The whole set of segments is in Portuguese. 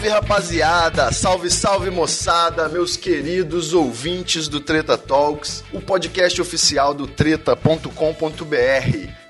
Salve, rapaziada! Salve, salve moçada, meus queridos ouvintes do Treta Talks, o podcast oficial do treta.com.br.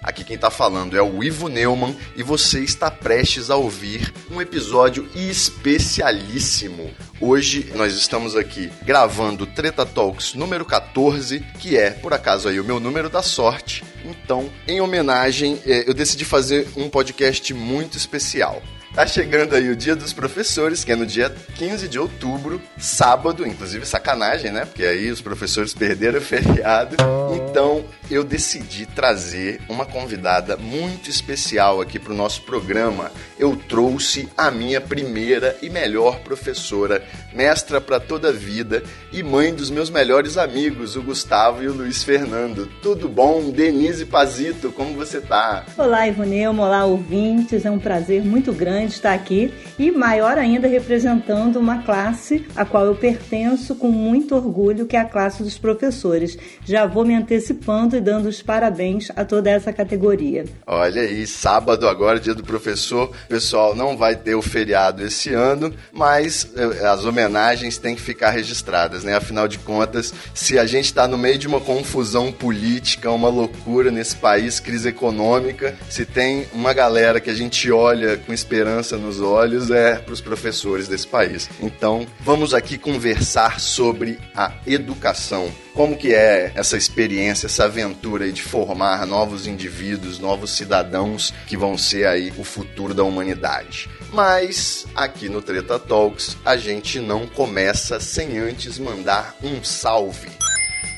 Aqui quem tá falando é o Ivo Neumann e você está prestes a ouvir um episódio especialíssimo. Hoje nós estamos aqui gravando Treta Talks número 14, que é, por acaso aí, o meu número da sorte. Então, em homenagem, eh, eu decidi fazer um podcast muito especial. Tá chegando aí o Dia dos Professores, que é no dia 15 de outubro, sábado, inclusive sacanagem, né? Porque aí os professores perderam o feriado. Então, eu decidi trazer uma convidada muito especial aqui pro nosso programa. Eu trouxe a minha primeira e melhor professora, mestra para toda a vida e mãe dos meus melhores amigos, o Gustavo e o Luiz Fernando. Tudo bom? Denise Pazito, como você tá? Olá, Ivonelmo, olá, ouvintes. É um prazer muito grande estar aqui e maior ainda representando uma classe a qual eu pertenço com muito orgulho, que é a classe dos professores. Já vou me antecipando e dando os parabéns a toda essa categoria. Olha aí, sábado agora, dia do professor. Pessoal, não vai ter o feriado esse ano, mas eh, as homenagens têm que ficar registradas, né? Afinal de contas, se a gente está no meio de uma confusão política, uma loucura nesse país, crise econômica, se tem uma galera que a gente olha com esperança nos olhos, é para os professores desse país. Então, vamos aqui conversar sobre a educação. Como que é essa experiência, essa aventura de formar novos indivíduos, novos cidadãos que vão ser aí o futuro da humanidade. Mas aqui no Treta Talks a gente não começa sem antes mandar um salve.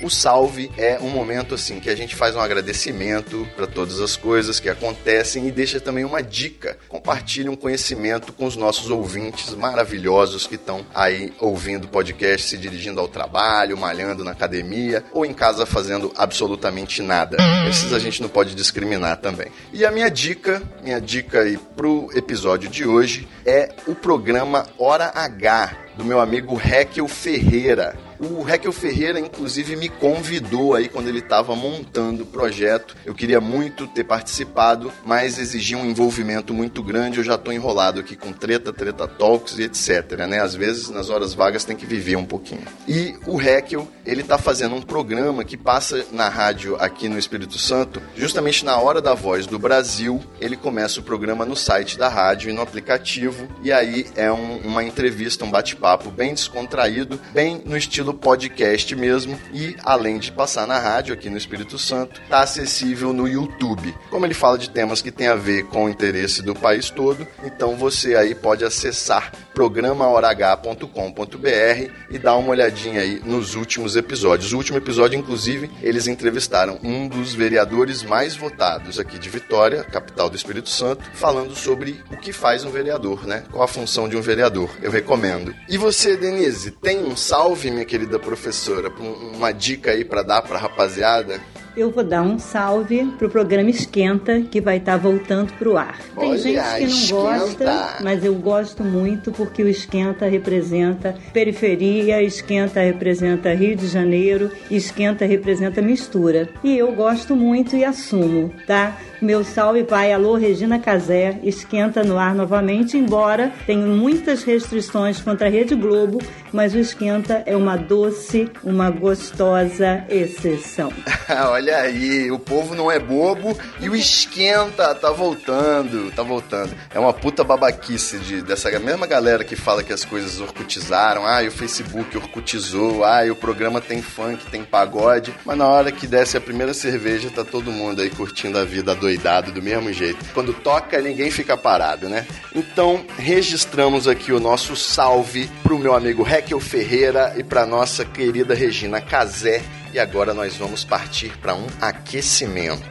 O salve é um momento assim que a gente faz um agradecimento para todas as coisas que acontecem e deixa também uma dica. Compartilhe um conhecimento com os nossos ouvintes maravilhosos que estão aí ouvindo podcast, se dirigindo ao trabalho, malhando na academia ou em casa fazendo absolutamente nada. Esses a gente não pode discriminar também. E a minha dica, minha dica aí pro episódio de hoje é o programa Hora H do meu amigo Hekel Ferreira. O Hekel Ferreira, inclusive, me convidou aí quando ele estava montando o projeto. Eu queria muito ter participado, mas exigia um envolvimento muito grande. Eu já estou enrolado aqui com treta, treta talks e etc. Né? Às vezes, nas horas vagas, tem que viver um pouquinho. E o Hekel, ele está fazendo um programa que passa na rádio aqui no Espírito Santo, justamente na hora da voz do Brasil. Ele começa o programa no site da rádio e no aplicativo. E aí é um, uma entrevista, um bate-papo bem descontraído, bem no estilo podcast mesmo e além de passar na rádio aqui no Espírito Santo, está acessível no YouTube. Como ele fala de temas que tem a ver com o interesse do país todo, então você aí pode acessar programaorah.com.br e dar uma olhadinha aí nos últimos episódios. O último episódio, inclusive, eles entrevistaram um dos vereadores mais votados aqui de Vitória, capital do Espírito Santo, falando sobre o que faz um vereador, né? Qual a função de um vereador. Eu recomendo. E você, Denise, tem um salve, minha querida professora, uma dica aí para dar para rapaziada? Eu vou dar um salve pro programa Esquenta, que vai estar tá voltando pro ar. Tem Olha, gente que não esquenta. gosta, mas eu gosto muito porque o Esquenta representa periferia, Esquenta representa Rio de Janeiro, Esquenta representa mistura. E eu gosto muito e assumo, tá? Meu salve vai, alô Regina Casé, esquenta no ar novamente, embora tenha muitas restrições contra a Rede Globo, mas o esquenta é uma doce, uma gostosa exceção. Olha aí, o povo não é bobo e o esquenta tá voltando, tá voltando. É uma puta babaquice de, dessa mesma galera que fala que as coisas orcutizaram, ah, o Facebook orcutizou, ah, o programa tem funk, tem pagode, mas na hora que desce a primeira cerveja tá todo mundo aí curtindo a vida doidado do mesmo jeito. Quando toca, ninguém fica parado, né? Então, registramos aqui o nosso salve pro meu amigo Hekel Ferreira e pra nossa querida Regina Casé. E agora nós vamos partir para um aquecimento.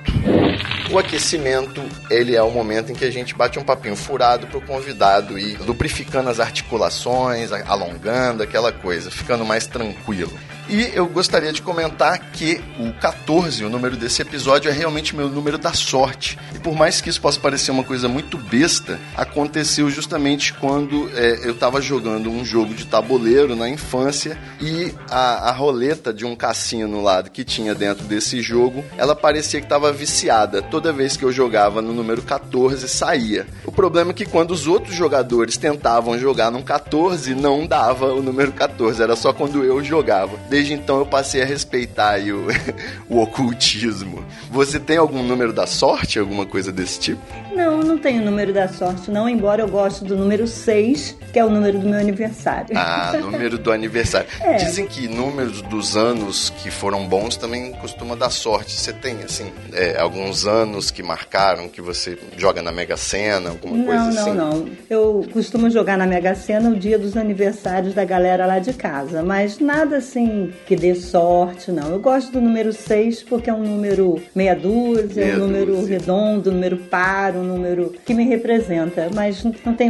O aquecimento, ele é o momento em que a gente bate um papinho furado pro convidado e lubrificando as articulações, alongando aquela coisa, ficando mais tranquilo. E eu gostaria de comentar que o 14, o número desse episódio, é realmente meu número da sorte. E por mais que isso possa parecer uma coisa muito besta, aconteceu justamente quando é, eu estava jogando um jogo de tabuleiro na infância e a, a roleta de um cassino lá que tinha dentro desse jogo, ela parecia que estava viciada. Toda vez que eu jogava no número 14, saía. O problema é que quando os outros jogadores tentavam jogar num 14, não dava o número 14, era só quando eu jogava. Desde então eu passei a respeitar o, o ocultismo. Você tem algum número da sorte, alguma coisa desse tipo? Não, não tenho número da sorte, não, embora eu goste do número 6, que é o número do meu aniversário. Ah, número do aniversário. É. Dizem que números dos anos que foram bons também costuma dar sorte. Você tem, assim, é, alguns anos que marcaram, que você joga na Mega Sena, alguma não, coisa assim? Não, não, não. Eu costumo jogar na Mega Sena o dia dos aniversários da galera lá de casa, mas nada assim que dê sorte, não. Eu gosto do número 6 porque é um número meia dúzia, meia um número dúzia. redondo, um número par, um número que me representa, mas não tem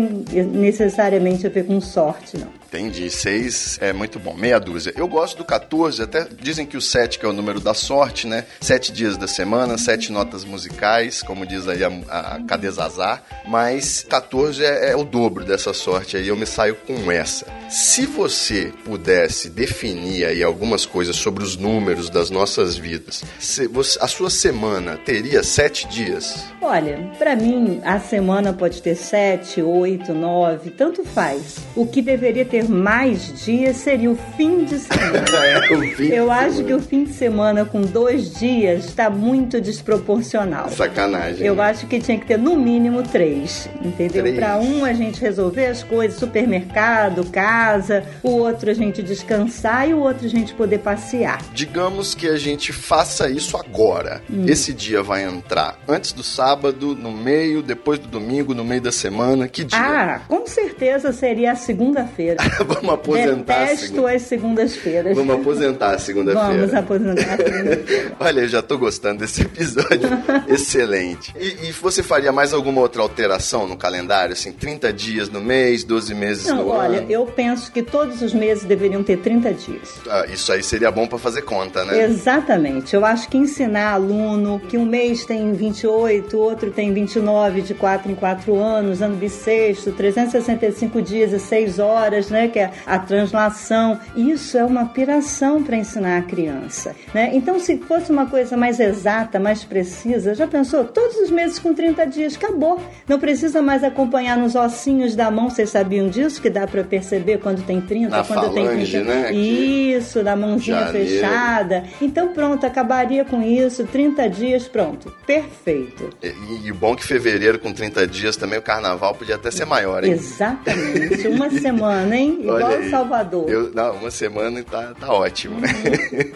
necessariamente a ver com sorte, não. Entendi. Seis é muito bom. Meia dúzia. Eu gosto do 14, até dizem que o 7 que é o número da sorte, né? Sete dias da semana, sete notas musicais, como diz aí a, a Cadezazá. Mas 14 é, é, o dobro dessa sorte aí, eu me saio com essa. Se você pudesse definir aí algumas coisas sobre os números das nossas vidas, você, a sua semana teria sete dias? Olha, para mim, a semana pode ter sete, oito, nove, tanto faz. O que deveria ter ter mais dias seria o fim de semana. é, o fim Eu acho semana. que o fim de semana com dois dias está muito desproporcional. Sacanagem. Eu né? acho que tinha que ter no mínimo três, entendeu? Para um a gente resolver as coisas, supermercado, casa, o outro a gente descansar e o outro a gente poder passear. Digamos que a gente faça isso agora. Hum. Esse dia vai entrar antes do sábado, no meio, depois do domingo, no meio da semana. Que dia? Ah, com certeza seria a segunda-feira. Vamos aposentar Detesto as segundas-feiras. Vamos aposentar a segunda-feira. Vamos aposentar a segunda-feira. Olha, eu já tô gostando desse episódio. Excelente. E, e, você faria mais alguma outra alteração no calendário? Assim, 30 dias no mês, 12 meses Não, no olha, ano? Olha, eu penso que todos os meses deveriam ter 30 dias. Ah, isso aí seria bom para fazer conta, né? Exatamente. Eu acho que ensinar aluno que um mês tem 28, outro tem 29, de 4 em 4 anos, ano bissexto, 365 dias e 6 horas, né? Né, que é a translação. Isso é uma piração para ensinar a criança, né? Então, se fosse uma coisa mais exata, mais precisa, já pensou? Todos os meses com 30 dias, acabou. Não precisa mais acompanhar nos ossinhos da mão. Vocês sabiam disso? Que dá para perceber quando tem 30, Na quando falange, tem 30. Né? Isso, da mãozinha Janeiro. fechada. Então, pronto, acabaria com isso. 30 dias, pronto. Perfeito. E, e bom que fevereiro com 30 dias também o carnaval podia até ser maior, hein? Exatamente. Uma semana, hein? Igual Olha Salvador. Eu, não, uma semana tá, tá ótimo. Uhum.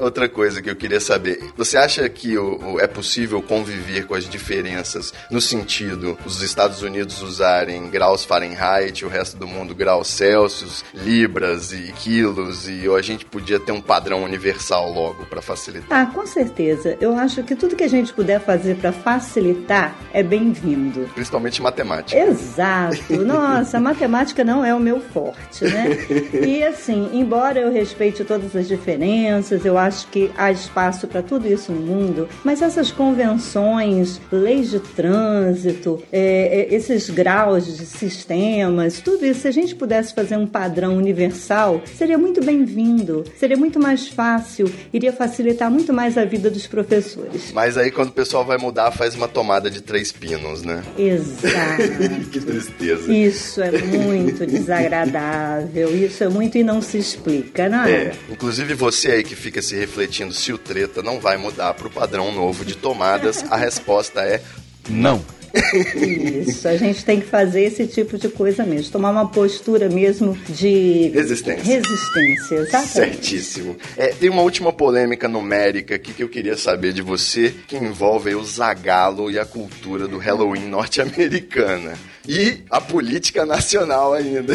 Outra coisa que eu queria saber: você acha que o, o, é possível conviver com as diferenças no sentido os Estados Unidos usarem graus Fahrenheit, o resto do mundo graus Celsius, libras e quilos, e a gente podia ter um padrão universal logo para facilitar? Ah, com certeza. Eu acho que tudo que a gente puder fazer para facilitar é bem-vindo. Principalmente matemática. Exato. Nossa, matemática não é o meu forte forte, né? e assim, embora eu respeite todas as diferenças, eu acho que há espaço para tudo isso no mundo, mas essas convenções, leis de trânsito, é, é, esses graus de sistemas, tudo isso, se a gente pudesse fazer um padrão universal, seria muito bem-vindo, seria muito mais fácil, iria facilitar muito mais a vida dos professores. Mas aí quando o pessoal vai mudar, faz uma tomada de três pinos, né? Exato. que tristeza. Isso é muito desagradável isso é muito e não se explica, não é? É, inclusive você aí que fica se refletindo se o treta não vai mudar para o padrão novo de tomadas, a resposta é não. Isso, a gente tem que fazer esse tipo de coisa mesmo, tomar uma postura mesmo de resistência. Resistência, exatamente. Certíssimo. É, tem uma última polêmica numérica aqui que eu queria saber de você, que envolve o zagalo e a cultura do Halloween norte-americana. E a política nacional ainda.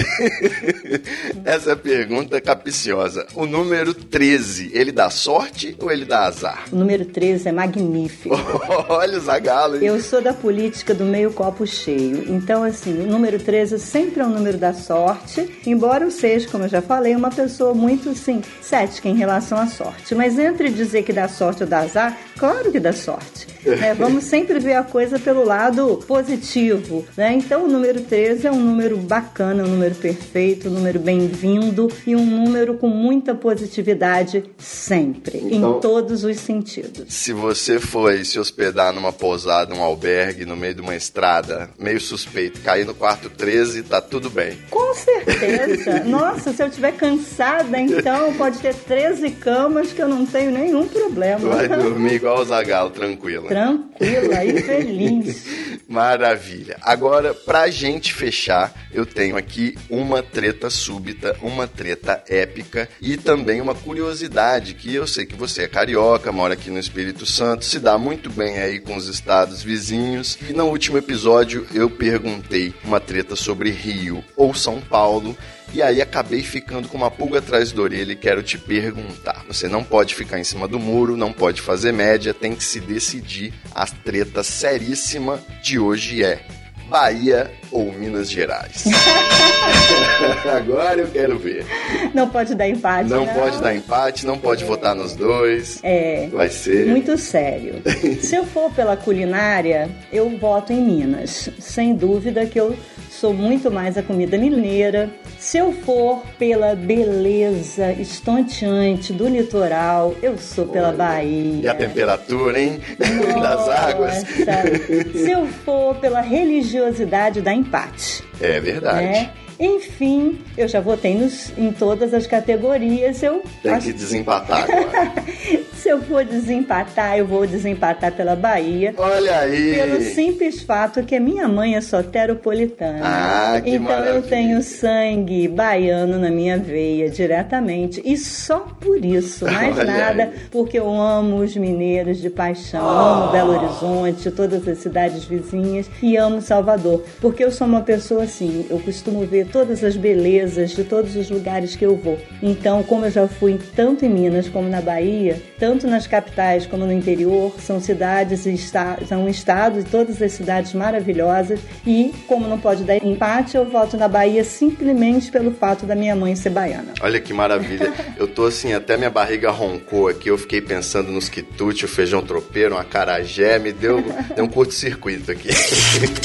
Essa pergunta é capiciosa. O número 13, ele dá sorte ou ele dá azar? O número 13 é magnífico. Olha o Zagalo. hein? Eu sou da política do meio copo cheio. Então, assim, o número 13 sempre é um número da sorte, embora eu seja, como eu já falei, uma pessoa muito, assim, cética em relação à sorte. Mas entre dizer que dá sorte ou dá azar, claro que dá sorte. né? Vamos sempre ver a coisa pelo lado positivo. Né? Então, o número 13 é um número bacana, um número perfeito, um número bem-vindo e um número com muita positividade sempre, Então- em todos os sentidos. Se você foi se hospedar numa pousada, um albergue, no meio de uma estrada, meio suspeito, cair no quarto 13, tá tudo bem. Com certeza. Nossa, se eu estiver cansada, então pode ter 13 camas que eu não tenho nenhum problema. Vai dormir igual o Zagalo, tranquilo. Tranquila e feliz. Maravilha. Agora, pra gente fechar, eu tenho aqui uma treta súbita, uma treta épica e também uma curiosidade que eu sei que você é carioca, mora aqui no Espírito Santo, se dá muito bem aí com os estados vizinhos. E no último episódio eu perguntei uma treta sobre Rio ou São Paulo. E aí acabei ficando com uma pulga atrás da orelha e quero te perguntar. Você não pode ficar em cima do muro, não pode fazer média, tem que se decidir. A treta seríssima de hoje é Bahia ou Minas Gerais? Agora eu quero ver. Não pode dar empate. Não pode dar empate, não pode votar nos dois. É. Vai ser. Muito sério. Se eu for pela culinária, eu voto em Minas. Sem dúvida que eu sou muito mais a comida mineira. Se eu for pela beleza estonteante do litoral, eu sou pela Bahia. E a temperatura, hein? Das águas. Nossa. Se eu for pela religiosidade, dá empate. É verdade. Né? Enfim, eu já votei nos, em todas as categorias. Eu Tem acho que desempatar agora. se eu for desempatar, eu vou desempatar pela Bahia. Olha aí. Pelo simples fato que a minha mãe é soteropolitana. Ah, que então maravilha. eu tenho sangue baiano na minha veia diretamente. E só por isso, mais Olha nada, aí. porque eu amo os mineiros de paixão, amo Belo Horizonte, todas as cidades vizinhas e amo Salvador. Porque eu sou uma pessoa assim, eu costumo ver todas as belezas de todos os lugares que eu vou. Então, como eu já fui tanto em Minas como na Bahia, tanto nas capitais como no interior, são cidades e esta são estados, todas as cidades maravilhosas. E como não pode dar empate, eu voto na Bahia simplesmente pelo fato da minha mãe ser baiana. Olha que maravilha. Eu tô assim, até minha barriga roncou aqui. Eu fiquei pensando nos quitutes, o feijão tropeiro, uma carajé. Me deu, deu um curto-circuito aqui.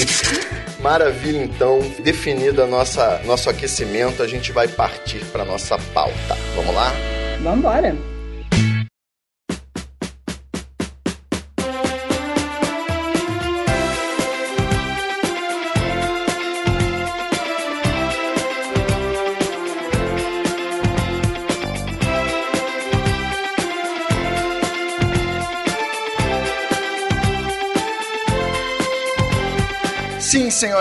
Maravilha, então. Definido a nossa, nosso aquecimento, a gente vai partir para nossa pauta. Vamos lá? Vambora! Sim,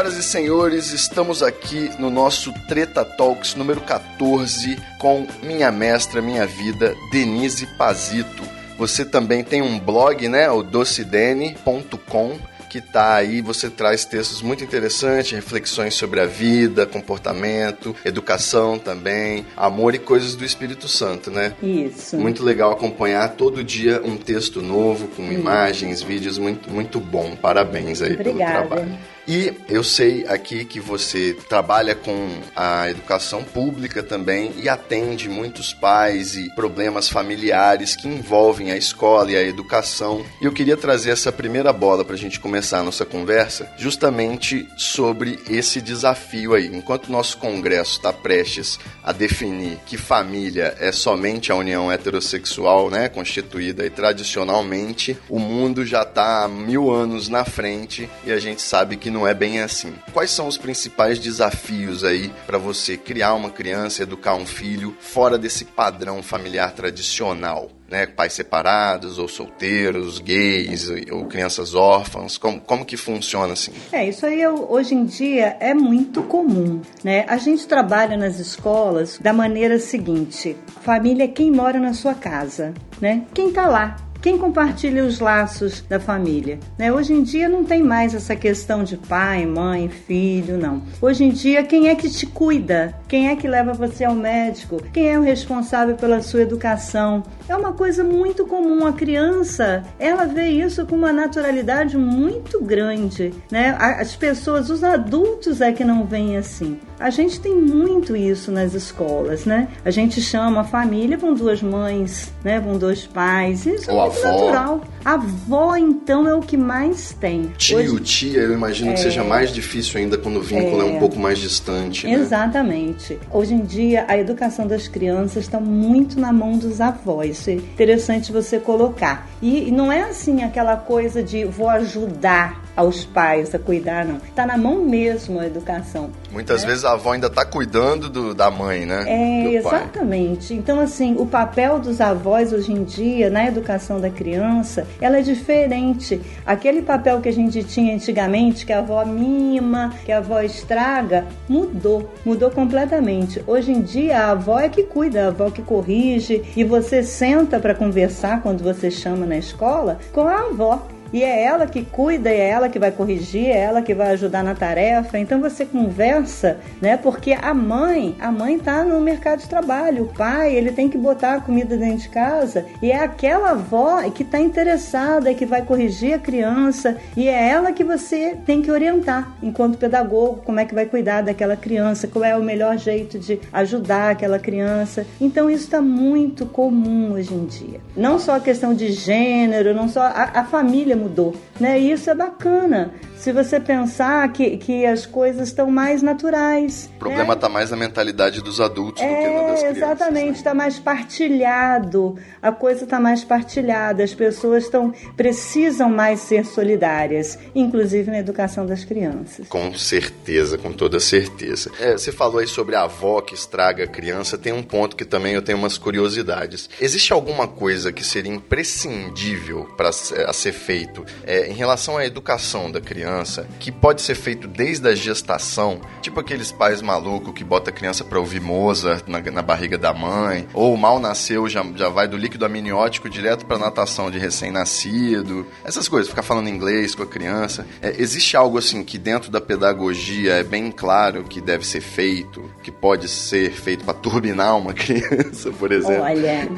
senhoras e senhores, estamos aqui no nosso Treta Talks número 14 com minha mestra, minha vida, Denise Pazito. Você também tem um blog, né, o docidene.com, que tá aí, você traz textos muito interessantes, reflexões sobre a vida, comportamento, educação também, amor e coisas do Espírito Santo, né? Isso. Muito legal acompanhar todo dia um texto novo, com imagens, vídeos, muito, muito bom. Parabéns aí Obrigada. pelo trabalho. E eu sei aqui que você trabalha com a educação pública também e atende muitos pais e problemas familiares que envolvem a escola e a educação. E eu queria trazer essa primeira bola para a gente começar a nossa conversa, justamente sobre esse desafio aí. Enquanto nosso Congresso está prestes a definir que família é somente a união heterossexual, né, constituída e tradicionalmente, o mundo já está mil anos na frente e a gente sabe que não é bem assim. Quais são os principais desafios aí para você criar uma criança, educar um filho fora desse padrão familiar tradicional? Né, pais separados ou solteiros, gays ou crianças órfãs, como, como que funciona assim? É, isso aí eu- hoje em dia é muito comum, né? A gente trabalha nas escolas da maneira seguinte: família é quem mora na sua casa, né? Quem tá lá. Quem compartilha os laços da família? Né? Hoje em dia não tem mais essa questão de pai, mãe, filho, não. Hoje em dia, quem é que te cuida? Quem é que leva você ao médico? Quem é o responsável pela sua educação? É uma coisa muito comum. A criança, ela vê isso com uma naturalidade muito grande, né? As pessoas, os adultos é que não veem assim. A gente tem muito isso nas escolas, né? A gente chama a família, vão duas mães, né? Vão dois pais. Isso é Ou muito avó. natural. A avó, então, é o que mais tem. Tio, Hoje- tia, eu imagino que seja mais difícil ainda quando o vínculo é, um pouco mais distante. né? Exatamente. Hoje em dia, a educação das crianças está muito na mão dos avós. Isso é interessante você colocar. E não é assim aquela coisa de vou ajudar aos pais a cuidar, não. Está na mão mesmo a educação. Muitas vezes a avó ainda tá cuidando do- da mãe, né? É, Do pai. exatamente. Então, assim, o papel dos avós hoje em dia na educação da criança, ela é diferente. Aquele papel que a gente tinha antigamente, que a avó mima, que a avó estraga, mudou. Mudou completamente. Hoje em dia, a avó é que cuida, a avó que corrige, e você senta para conversar quando você chama na escola com a avó. E é ela que cuida, é ela que vai corrigir, é ela que vai ajudar na tarefa. Então você conversa, né? Porque a mãe, a mãe tá no mercado de trabalho, o pai, ele tem que botar a comida dentro de casa e é aquela avó que está interessada, que vai corrigir a criança e é ela que você tem que orientar enquanto pedagogo, como é que vai cuidar daquela criança, qual é o melhor jeito de ajudar aquela criança. Então isso está muito comum hoje em dia. Não só a questão de gênero, não só a, a família mudou, né? E isso é bacana. Se você pensar que, que as coisas estão mais naturais. O problema né? tá mais na mentalidade dos adultos do que na das É, crianças. exatamente, né? está mais partilhado, a coisa está mais partilhada, as pessoas estão precisam mais ser solidárias, inclusive na educação das crianças. Com certeza, com toda certeza. É, você falou aí sobre a avó que estraga a criança. Tem um ponto que também eu tenho umas curiosidades. Existe alguma coisa que seria imprescindível para a ser feito é, em relação à educação da criança, que pode ser feito desde a gestação? Tipo aqueles pais malucos que bota a criança para ouvir Mozart na, na barriga da mãe, ou mal nasceu, já, já vai do líquido amniótico direto para natação de recém-nascido. Essas coisas, ficar falando inglês com a criança. É, existe algo assim que dentro da pedagogia é bem claro que deve ser feito, que pode ser feito para turbinar uma criança, por exemplo? Olha,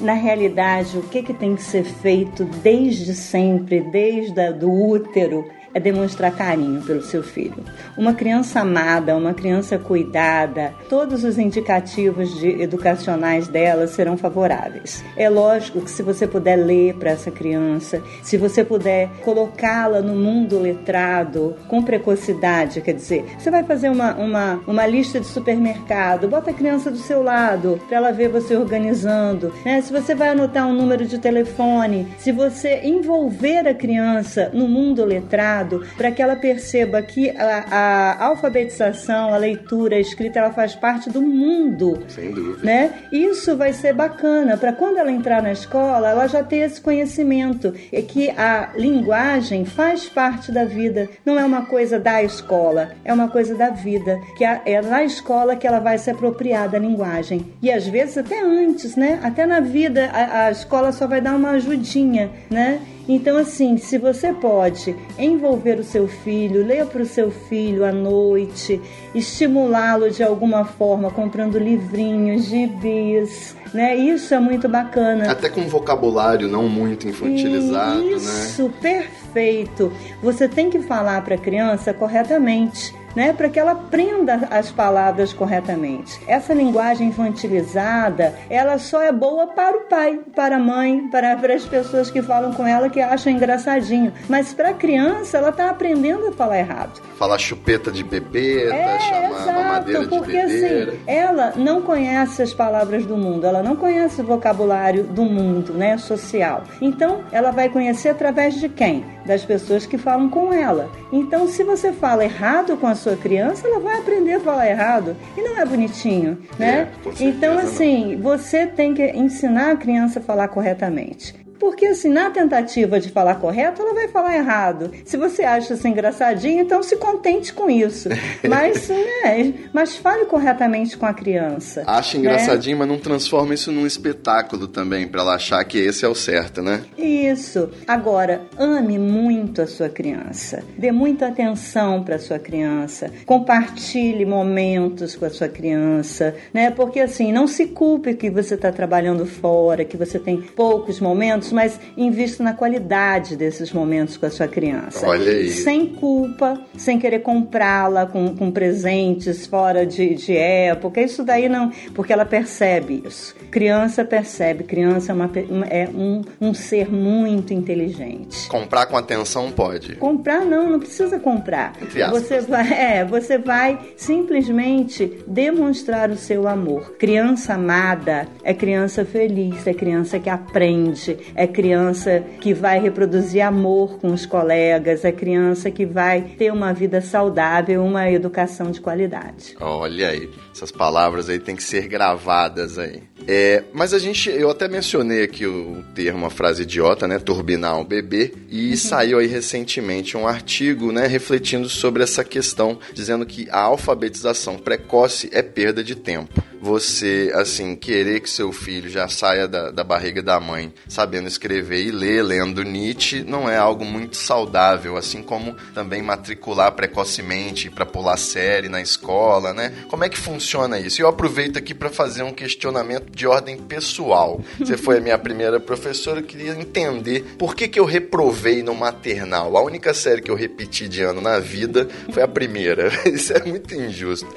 na realidade, o que, que tem que ser feito desde sempre, desde a, do útero, é demonstrar carinho pelo seu filho. Uma criança amada, uma criança cuidada, todos os indicativos de, educacionais dela serão favoráveis. É lógico que se você puder ler para essa criança, se você puder colocá-la no mundo letrado com precocidade, quer dizer, você vai fazer uma, uma, uma lista de supermercado, bota a criança do seu lado para ela ver você organizando, né? Se você vai anotar um número de telefone, se você envolver a criança no mundo letrado para que ela perceba que a, a, alfabetização, a leitura, a escrita, ela faz parte do mundo. Sem dúvida. Né? Isso vai ser bacana para quando ela entrar na escola, ela já ter esse conhecimento é que a linguagem faz parte da vida, não é uma coisa da escola, é uma coisa da vida, que é na escola que ela vai se apropriar da linguagem. E às vezes até antes, né? Até na vida a, a escola só vai dar uma ajudinha, né? Então, assim, se você pode envolver o seu filho, ler para o seu filho à noite, estimulá-lo de alguma forma, comprando livrinhos, gibis, né? Isso é muito bacana. Até com um vocabulário não muito infantilizado, né? Isso, perfeito. Você tem que falar para a criança corretamente. Né, para que ela aprenda as palavras corretamente. Essa linguagem infantilizada, ela só é boa para o pai, para a mãe, para, para as pessoas que falam com ela que acham engraçadinho. Mas para a criança, ela está aprendendo a falar errado. Falar chupeta de bebê, É, chamar exato, mamadeira de porque bebedeira. assim, ela não conhece as palavras do mundo, ela não conhece o vocabulário do mundo, né, social. Então, ela vai conhecer através de quem? Das pessoas que falam com ela. Então, se você fala errado com a sua criança, ela vai aprender a falar errado. E não é bonitinho, né? É, então, não. assim, você tem que ensinar a criança a falar corretamente. Porque assim, na tentativa de falar correto, ela vai falar errado. Se você acha isso engraçadinho, então se contente com isso. Mas, né, mas fale corretamente com a criança. Acha né? engraçadinho, mas não transforma isso num espetáculo também, para ela achar que esse é o certo, né? Isso. Agora, ame muito a sua criança. Dê muita atenção para sua criança. Compartilhe momentos com a sua criança, né? Porque assim, não se culpe que você está trabalhando fora, que você tem poucos momentos, mas invista na qualidade desses momentos com a sua criança. Olha aí. Sem culpa, sem querer comprá-la com, com presentes fora de, de época. Isso daí não. Porque ela percebe isso. Criança percebe. Criança é, uma, é um, um ser muito inteligente. Comprar com atenção pode. Comprar não, não precisa comprar. Entre aspas. Você vai, é, você vai simplesmente demonstrar o seu amor. Criança amada é criança feliz, é criança que aprende, é criança que vai reproduzir amor com os colegas, é criança que vai ter uma vida saudável, uma educação de qualidade. Olha aí, essas palavras aí têm que ser gravadas aí. É, mas a gente, eu até mencionei aqui o termo, a frase idiota, né? Turbinar um bebê. E saiu aí recentemente um artigo, né? Refletindo sobre essa questão, dizendo que a alfabetização precoce é perda de tempo. Você, assim, querer que seu filho já saia da, da barriga da mãe sabendo escrever e ler, lendo Nietzsche, não é algo muito saudável. Assim como também matricular precocemente para pular série na escola, né? Como é que funciona isso? Eu aproveito aqui para fazer um questionamento de ordem pessoal. Você foi a minha primeira professora, eu queria entender por que, que eu reprovei no maternal. A única série que eu repeti de ano na vida foi a primeira. Isso é muito injusto.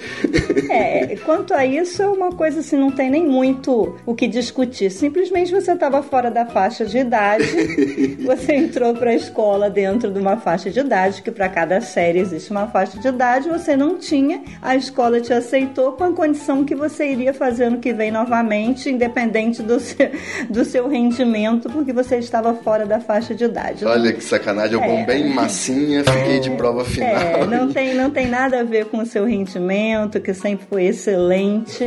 É, quanto a isso, é uma coisa assim, não tem nem muito o que discutir. Simplesmente você estava fora da faixa de idade, você entrou para a escola dentro de uma faixa de idade, que para cada série existe uma faixa de idade, você não tinha, a escola te aceitou com a condição que você iria fazer ano que vem novamente, independente do seu, do seu rendimento, porque você estava fora da faixa de idade. Olha que sacanagem, eu É. vou bem massinha, fiquei de prova final. É, não tem, não tem nada a ver com o seu rendimento, que sempre foi excelente.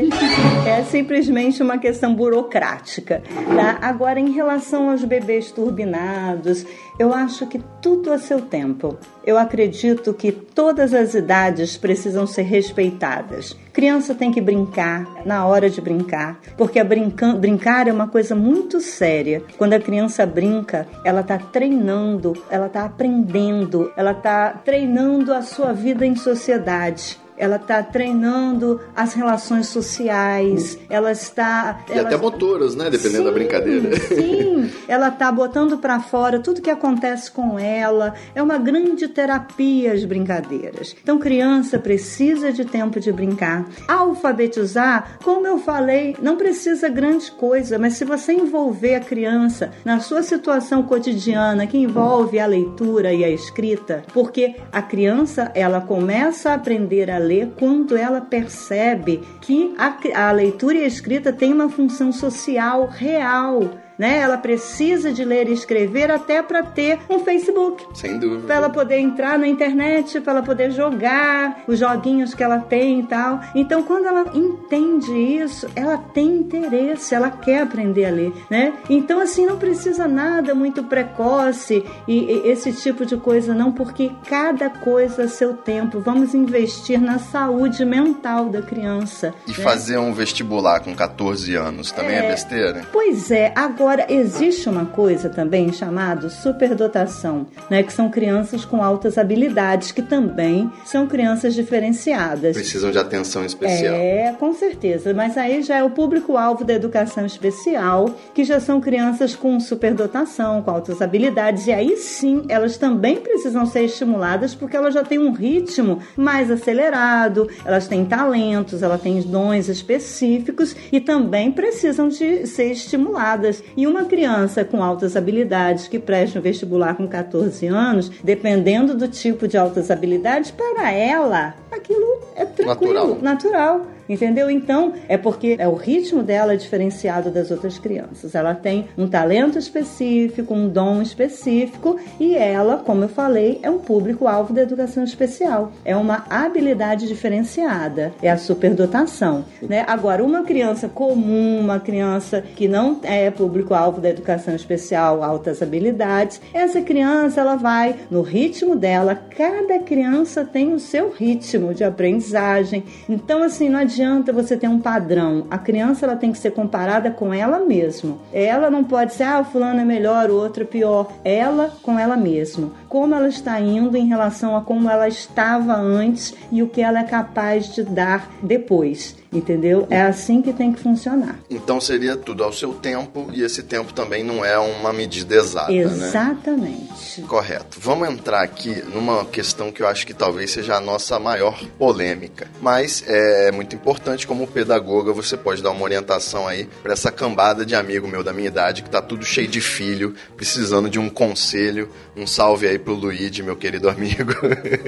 É simplesmente uma questão burocrática. Tá? Agora, em relação aos bebês turbinados, eu acho que tudo a seu tempo. Eu acredito que todas as idades precisam ser respeitadas. Criança tem que brincar na hora de brincar, porque brincar é uma coisa muito séria. Quando a criança brinca, ela está treinando, ela está aprendendo, ela está treinando a sua vida em sociedade. Ela está treinando as relações sociais, ela está. E ela até motoras, né? Dependendo da Sim, brincadeira. Sim, ela tá botando para fora tudo que acontece com ela. É uma grande terapia as brincadeiras. Então, criança precisa de tempo de brincar. Alfabetizar, como eu falei, não precisa grande coisa, mas se você envolver a criança na sua situação cotidiana, que envolve a leitura e a escrita, porque a criança ela começa a aprender a quando ela percebe que a, a leitura e a escrita têm uma função social real. Né? Ela precisa de ler e escrever até para ter um Facebook. Sem dúvida. Para ela poder entrar na internet, para ela poder jogar os joguinhos que ela tem e tal. Então, quando ela entende isso, ela tem interesse, ela quer aprender a ler, né? Então, assim, não precisa nada muito precoce e, e esse tipo de coisa, não, porque cada coisa a seu tempo. Vamos investir na saúde mental da criança. E né? fazer um vestibular com 14 anos também é, besteira? Pois é, agora existe uma coisa também chamada superdotação, né, que são crianças com altas habilidades, que também são crianças diferenciadas. Precisam de atenção especial. É, com certeza, mas aí já é o público-alvo da educação especial, que já são crianças com superdotação, com altas habilidades, e aí sim elas também precisam ser estimuladas porque elas já têm um ritmo mais acelerado, elas têm talentos, elas têm dons específicos e também precisam de ser estimuladas. E uma criança com altas habilidades que presta um vestibular com 14 anos, dependendo do tipo de altas habilidades, para ela, aquilo é tranquilo, Natural. natural. Entendeu? Então, é porque é o ritmo dela é diferenciado das outras crianças. Ela tem um talento específico, um dom específico e ela, como eu falei, é um público-alvo da educação especial. É uma habilidade diferenciada, é a superdotação. Né? Agora, uma criança comum, uma criança que não é público-alvo da educação especial, altas habilidades, essa criança ela vai no ritmo dela. Cada criança tem o seu ritmo de aprendizagem. Então, assim, não adianta você ter um padrão. A criança ela tem que ser comparada com ela mesma. Ela não pode ser, ah, o fulano é melhor, o outro é pior. Ela com ela mesma. Como ela está indo em relação a como ela estava antes e o que ela é capaz de dar depois. Entendeu? É assim que tem que funcionar. Então seria tudo ao seu tempo e esse tempo também não é uma medida exata, né? Exatamente. Né? Correto. Vamos entrar aqui numa questão que eu acho que talvez seja a nossa maior polêmica, mas é muito importante como pedagoga você pode dar uma orientação aí para essa cambada de amigo meu da minha idade que tá tudo cheio de filho, precisando de um conselho. Um salve aí pro Luigi, meu querido amigo.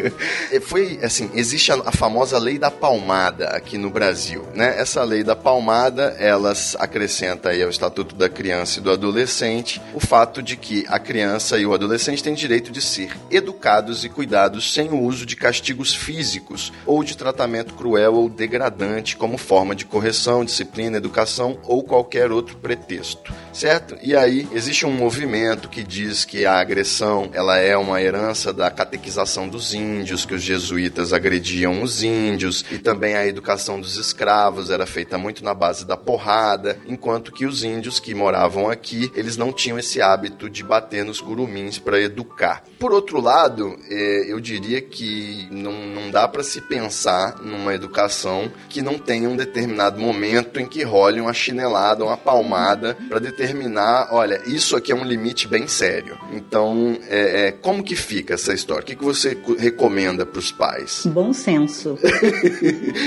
Foi assim, existe a, a famosa lei da palmada aqui no Brasil né? Essa lei da palmada, elas acrescenta aí ao Estatuto da Criança e do Adolescente o fato de que a criança e o adolescente têm direito de ser educados e cuidados sem o uso de castigos físicos ou de tratamento cruel ou degradante como forma de correção, disciplina, educação ou qualquer outro pretexto, certo? E aí existe um movimento que diz que a agressão, ela é uma herança da catequização dos índios, que os jesuítas agrediam os índios e também a educação dos escravos era feita muito na base da porrada, enquanto que os índios que moravam aqui, eles não tinham esse hábito de bater nos curumins para educar. Por outro lado, é, eu diria que não, não dá para se pensar numa educação que não tenha um determinado momento em que role uma chinelada, uma palmada para determinar, olha, isso aqui é um limite bem sério. Então, é, é, como que fica essa história? O que, que você recomenda para os pais? Bom senso.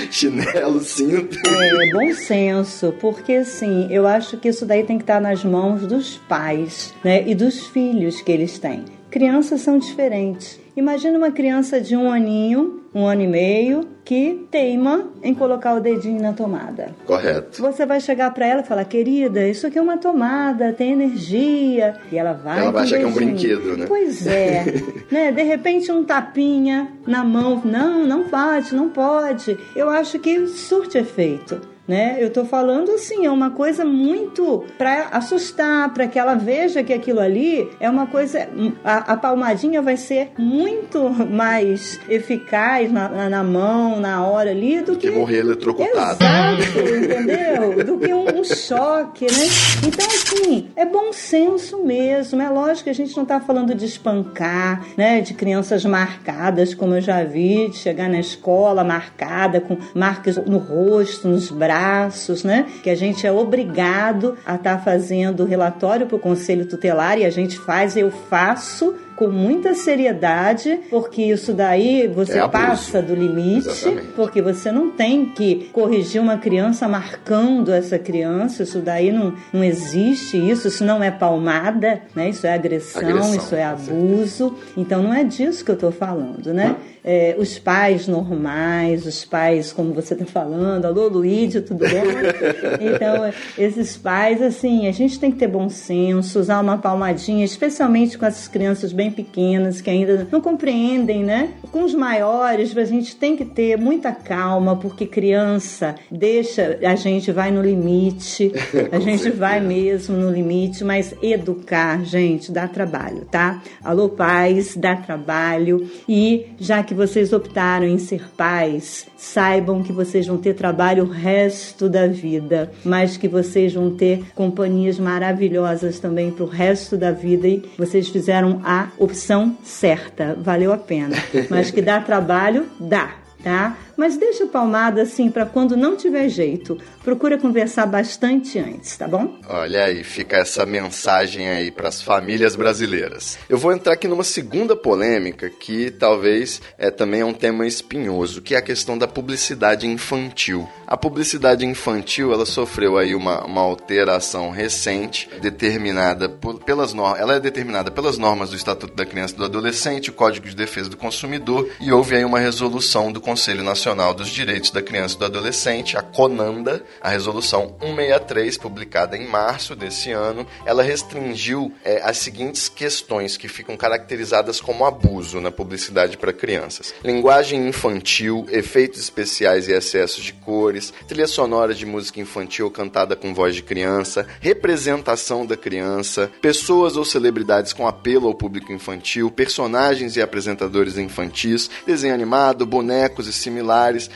Chinelo, cinto. É, bom senso, porque assim, eu acho que isso daí tem que estar nas mãos dos pais, né, e dos filhos que eles têm. Crianças são diferentes. Imagina uma criança de um aninho, um ano e meio, que teima em colocar o dedinho na tomada. Correto. Você vai chegar para ela e falar, querida, isso aqui é uma tomada, tem energia. E ela vai. Ela vai achar que é um brinquedo, né? Pois é. né? De repente, um tapinha na mão. Não, não pode, não pode. Eu acho que surte efeito né? Eu tô falando assim, é uma coisa muito para assustar, para que ela veja que aquilo ali é uma coisa. A, a palmadinha vai ser muito mais eficaz na, na, mão, na hora ali, do que. que morrer eletrocutado. Exato, entendeu? Do que um, um, choque, né? Então, assim, é bom senso mesmo. É lógico que a gente não tá falando de espancar, né? De crianças marcadas, como eu já vi, de chegar na escola marcada, com marcas no rosto, nos braços braços, né? Que a gente é obrigado a estar tá fazendo relatório para o Conselho Tutelar e a gente faz, eu faço com muita seriedade, porque isso daí você é passa do limite, Exatamente. porque você não tem que corrigir uma criança marcando essa criança, isso daí não, não existe isso, isso não é palmada, né? Isso é agressão, agressão isso é abuso. Então não é disso que eu estou falando, né? É, os pais normais, os pais, como você está falando, alô Luíde, tudo bom? então, esses pais, assim, a gente tem que ter bom senso, usar uma palmadinha, especialmente com essas crianças bem pequenas que ainda não compreendem, né? Com os maiores, a gente tem que ter muita calma, porque criança deixa, a gente vai no limite, a gente vai mesmo no limite, mas educar, gente, dá trabalho, tá? Alô, pais, dá trabalho. E já que vocês optaram em ser pais, saibam que vocês vão ter trabalho o resto da vida, mas que vocês vão ter companhias maravilhosas também para o resto da vida e vocês fizeram a opção certa, valeu a pena. Mas que dá trabalho, dá, tá? Mas deixa palmada assim para quando não tiver jeito. Procura conversar bastante antes, tá bom? Olha aí, fica essa mensagem aí para as famílias brasileiras. Eu vou entrar aqui numa segunda polêmica que talvez é também é um tema espinhoso, que é a questão da publicidade infantil. A publicidade infantil, ela sofreu aí uma, uma alteração recente, determinada por, pelas normas, ela é determinada pelas normas do Estatuto da Criança e do Adolescente, o Código de Defesa do Consumidor, e houve aí uma resolução do Conselho Nacional Nacional dos Direitos da Criança e do Adolescente, a CONANDA, a resolução 163, publicada em março desse ano, ela restringiu é, as seguintes questões que ficam caracterizadas como abuso na publicidade para crianças: linguagem infantil, efeitos especiais e excessos de cores, trilha sonora de música infantil cantada com voz de criança, representação da criança, pessoas ou celebridades com apelo ao público infantil, personagens e apresentadores infantis, desenho animado, bonecos e similares,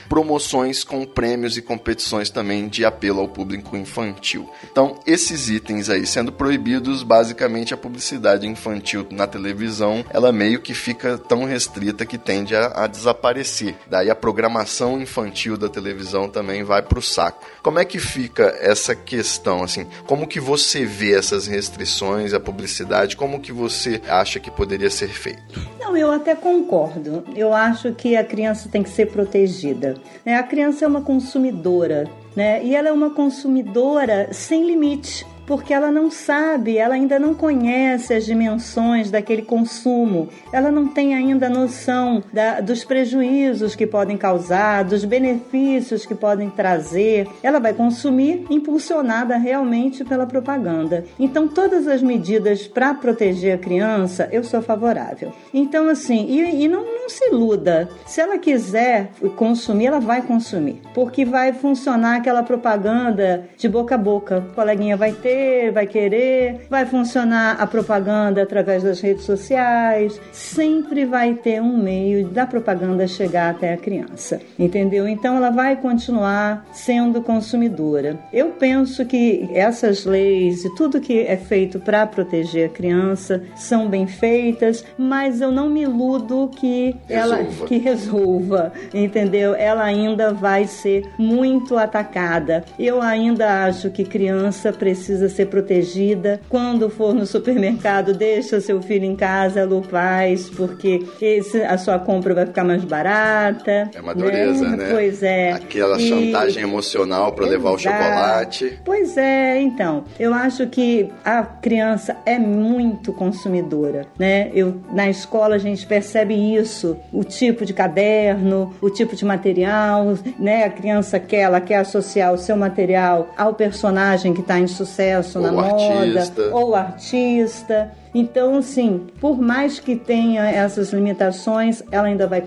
promoções com prêmios e competições também de apelo ao público infantil. Então, esses itens aí sendo proibidos, basicamente a publicidade infantil na televisão, ela meio que fica tão restrita que tende a, a desaparecer. Daí a programação infantil da televisão também vai para o saco. Como é que fica essa questão assim? Como que você vê essas restrições à publicidade? Como que você acha que poderia ser feito? Não, eu até concordo. Eu acho que a criança tem que ser protegida. Né? A criança é uma consumidora, né? E ela é uma consumidora sem limite porque ela não sabe, ela ainda não conhece as dimensões daquele consumo, ela não tem ainda noção da, dos prejuízos que podem causar, dos benefícios que podem trazer. Ela vai consumir impulsionada realmente pela propaganda. Então, todas as medidas para proteger a criança, eu sou favorável. Então, assim, e, e não, não se iluda. Se ela quiser consumir, ela vai consumir, porque vai funcionar aquela propaganda de boca a boca. O coleguinha vai ter vai querer, vai funcionar a propaganda através das redes sociais, sempre vai ter um meio da propaganda chegar até a criança, entendeu? Então ela vai continuar sendo consumidora. Eu penso que essas leis e tudo que é feito para proteger a criança são bem feitas, mas eu não me iludo que resolva. ela que resolva, entendeu? Ela ainda vai ser muito atacada. Eu ainda acho que criança precisa ser protegida. Quando for no supermercado, deixa seu filho em casa, Lu Paz, porque esse, a sua compra vai ficar mais barata. É uma dureza, né? né? Pois é. Aquela e... chantagem emocional para levar o chocolate. Pois é, então. Eu acho que a criança é muito consumidora, né? Eu, na escola a gente percebe isso, o tipo de caderno, o tipo de material, né? A criança quer, ela quer associar o seu material ao personagem que está em sucesso sucesso na moda, artista. ou artista. Então, assim, por mais que tenha essas limitações, ela ainda vai,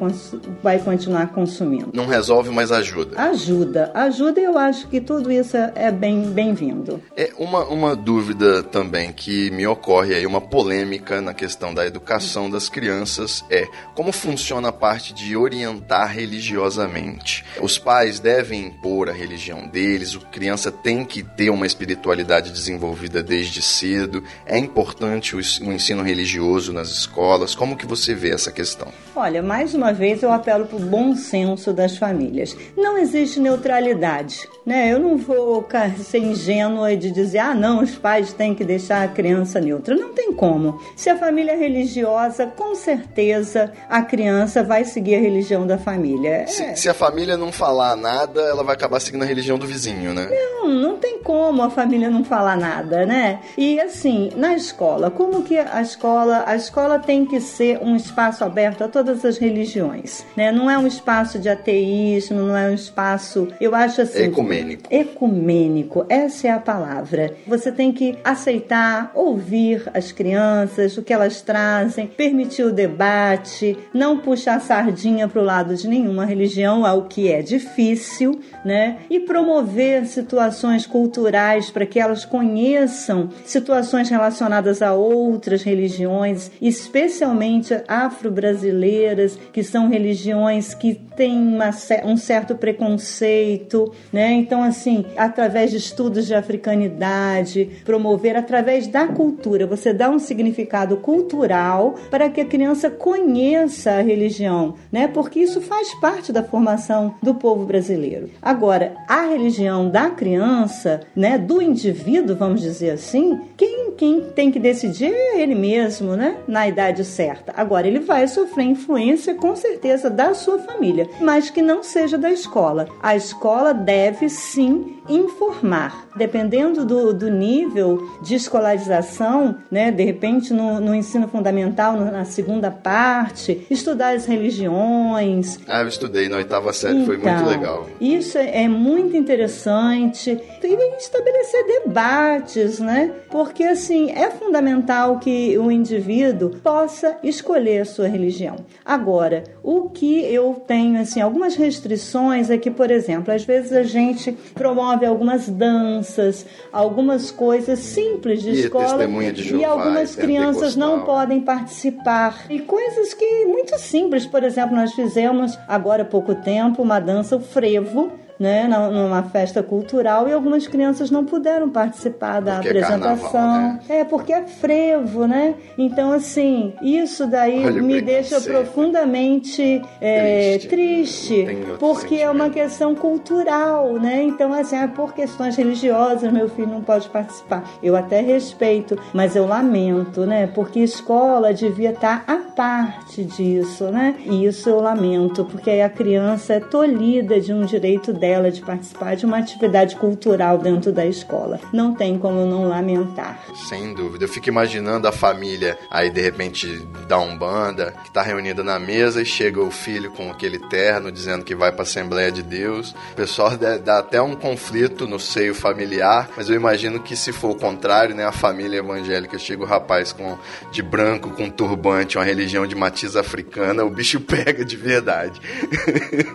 vai continuar consumindo. Não resolve, mas ajuda. Ajuda. Ajuda e eu acho que tudo isso é bem bem-vindo. É uma, uma dúvida também que me ocorre aí, uma polêmica na questão da educação das crianças é como funciona a parte de orientar religiosamente. Os pais devem impor a religião deles, a criança tem que ter uma espiritualidade desenvolvida desde cedo. É importante o ensino religioso nas escolas? Como que você vê essa questão? Olha, mais uma vez eu apelo para o bom senso das famílias. Não existe neutralidade, né? Eu não vou ser ingênua de dizer, ah, não, os pais têm que deixar a criança neutra. Não tem como. Se a família é religiosa, com certeza a criança vai seguir a religião da família. É... Se, se a família não falar nada, ela vai acabar seguindo a religião do vizinho, né? Não, não tem como a família não falar nada, né? E assim, na escola, como que a escola, a escola tem que ser um espaço aberto a todas as religiões, né? Não é um espaço de ateísmo, não é um espaço, eu acho assim, ecumênico. Ecumênico, essa é a palavra. Você tem que aceitar, ouvir as crianças, o que elas trazem, permitir o debate, não puxar sardinha para o lado de nenhuma religião, ao que é difícil, né? E promover situações culturais para que elas conheçam situações relacionadas a outras religiões, especialmente afro-brasileiras, que são religiões que têm uma, um certo preconceito, né? Então, assim, através de estudos de africanidade, promover através da cultura, você dá um significado cultural para que a criança conheça a religião, né? Porque isso faz parte da formação do povo brasileiro. Agora, a religião da criança, né, do indivíduo, vamos dizer assim, quem quem, tem que decidir é ele mesmo, né? Na idade certa. Agora, ele vai sofrer influência, com certeza, da sua família, mas que não seja da escola. A escola deve sim informar. Dependendo do, do nível de escolarização, né, de repente no, no ensino fundamental, na segunda parte, estudar as religiões. Ah, eu estudei na oitava série, então, foi muito então, legal. Isso é, é muito interessante. E estabelecer debates, né? Porque assim, é fundamental que o indivíduo possa escolher a sua religião. Agora, o que eu tenho assim, algumas restrições é que, por exemplo, às vezes a gente promove promove algumas danças, algumas coisas simples de e escola de Jeová, e algumas crianças não podem participar. E coisas que muito simples, por exemplo, nós fizemos agora há pouco tempo uma dança o frevo né, numa festa cultural e algumas crianças não puderam participar da porque é apresentação. É, carnaval, né? é, porque é frevo, né? Então, assim, isso daí Olha me deixa profundamente é, triste, triste porque é uma questão cultural, né? Então, assim, é por questões religiosas, meu filho não pode participar. Eu até respeito, mas eu lamento, né? Porque escola devia estar à parte disso, né? E isso eu lamento, porque aí a criança é tolhida de um direito dela dela de participar de uma atividade cultural dentro da escola. Não tem como não lamentar. Sem dúvida. Eu fico imaginando a família aí de repente da Umbanda, que está reunida na mesa e chega o filho com aquele terno dizendo que vai para a Assembleia de Deus. O pessoal dá até um conflito no seio familiar, mas eu imagino que se for o contrário, né, a família evangélica chega o rapaz com de branco com turbante, uma religião de matiz africana, o bicho pega de verdade.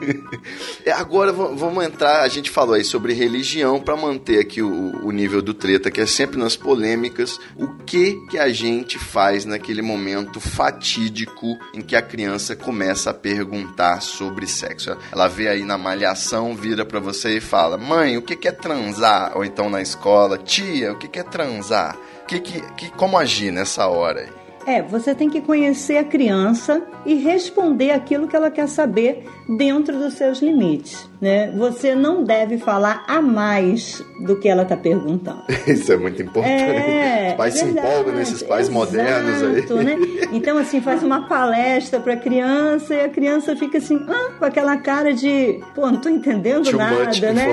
Agora vamos entrar, a gente falou aí sobre religião para manter aqui o, o, nível do treta, que é sempre nas polêmicas. O que que a gente faz naquele momento fatídico em que a criança começa a perguntar sobre sexo? Ela vê aí na malhação, vira para você e fala: "Mãe, o que que é transar?" Ou então na escola: "Tia, o que que é transar?" Que, que, que, como agir nessa hora aí? É, você tem que conhecer a criança e responder aquilo que ela quer saber dentro dos seus limites. Né? Você não deve falar a mais do que ela está perguntando. Isso é muito importante. É, Os pais verdade, se empolgam nesses pais exato, modernos aí. Né? Então, assim, faz uma palestra para a criança e a criança fica assim, ah, com aquela cara de, pô, não estou entendendo Too nada, né?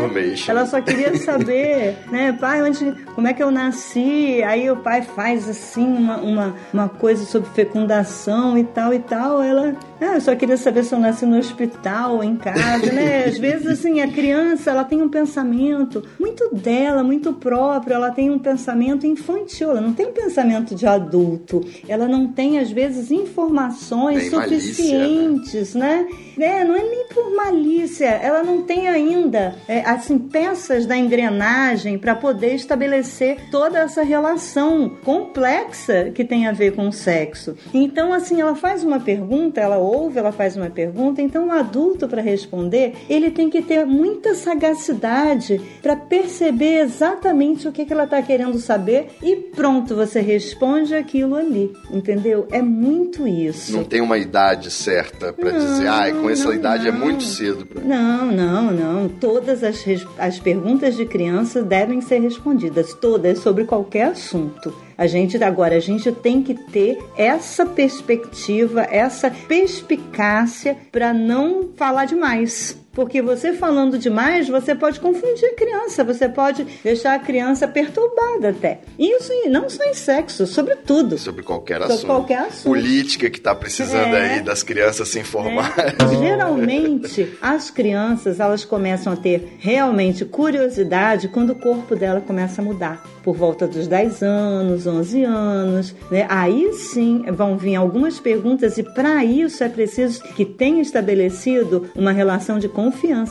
Ela só queria saber, né, pai, onde, como é que eu nasci? Aí o pai faz assim uma, uma, uma coisa sobre fecundação e tal e tal. Ela, ah, eu só queria saber se eu nasci no hospital, em casa, né? Às vezes assim, a criança, ela tem um pensamento muito dela, muito próprio, ela tem um pensamento infantil, ela não tem um pensamento de adulto. Ela não tem, às vezes, informações suficientes, malícia, né? né? É, não é nem por malícia, ela não tem ainda, é, assim, peças da engrenagem para poder estabelecer toda essa relação complexa que tem a ver com o sexo. Então, assim, ela faz uma pergunta, ela ouve, ela faz uma pergunta, então o adulto, para responder, ele tem que ter muita sagacidade para perceber exatamente o que, que ela está querendo saber e pronto, você responde aquilo ali, entendeu? É muito isso. Não tem uma idade certa para dizer, ah, com essa não, idade é não. é muito cedo. Pra... Não, não, não. Todas as, as perguntas de criança devem ser respondidas, todas, sobre qualquer assunto. A gente agora a gente tem que ter essa perspectiva, essa perspicácia para não falar demais. Porque você falando demais, você pode confundir a criança, você pode deixar a criança perturbada até. Isso não só em sexo, sobre tudo. Sobre qualquer sobre assunto. Qualquer assunto. Política que está precisando é. aí das crianças se informarem. É. Geralmente, as crianças, elas começam a ter realmente curiosidade quando o corpo dela começa a mudar. Por volta dos 10 anos, 11 anos, né? Aí sim vão vir algumas perguntas e para isso é preciso que tenha estabelecido uma relação de confiança